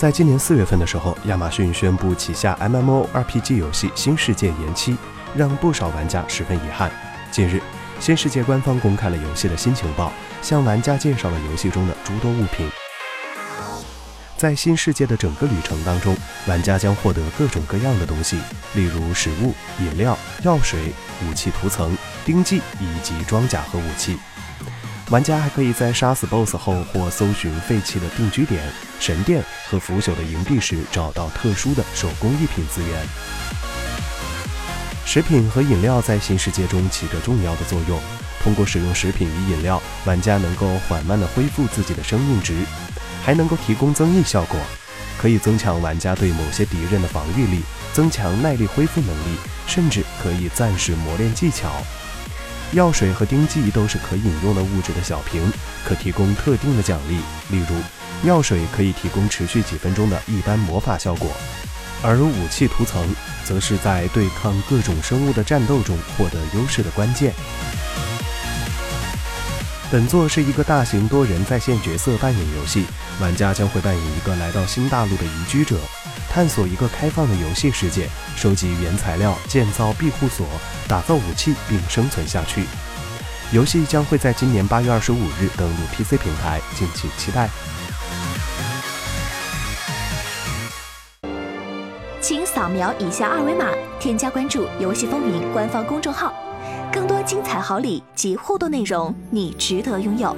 在今年四月份的时候，亚马逊宣布旗下 MMORPG 游戏《新世界》延期，让不少玩家十分遗憾。近日，《新世界》官方公开了游戏的新情报，向玩家介绍了游戏中的诸多物品。在新世界的整个旅程当中，玩家将获得各种各样的东西，例如食物、饮料、药水、武器涂层、兵器以及装甲和武器。玩家还可以在杀死 BOSS 后或搜寻废弃的定居点、神殿和腐朽的营地时，找到特殊的手工艺品资源。食品和饮料在新世界中起着重要的作用。通过使用食品与饮料，玩家能够缓慢地恢复自己的生命值。还能够提供增益效果，可以增强玩家对某些敌人的防御力，增强耐力恢复能力，甚至可以暂时磨练技巧。药水和丁剂都是可饮用的物质的小瓶，可提供特定的奖励，例如药水可以提供持续几分钟的一般魔法效果，而武器涂层则是在对抗各种生物的战斗中获得优势的关键。本作是一个大型多人在线角色扮演游戏，玩家将会扮演一个来到新大陆的移居者，探索一个开放的游戏世界，收集原材料，建造庇护所，打造武器，并生存下去。游戏将会在今年八月二十五日登陆 PC 平台，敬请期待。请扫描以下二维码，添加关注“游戏风云”官方公众号。更多精彩好礼及互动内容，你值得拥有。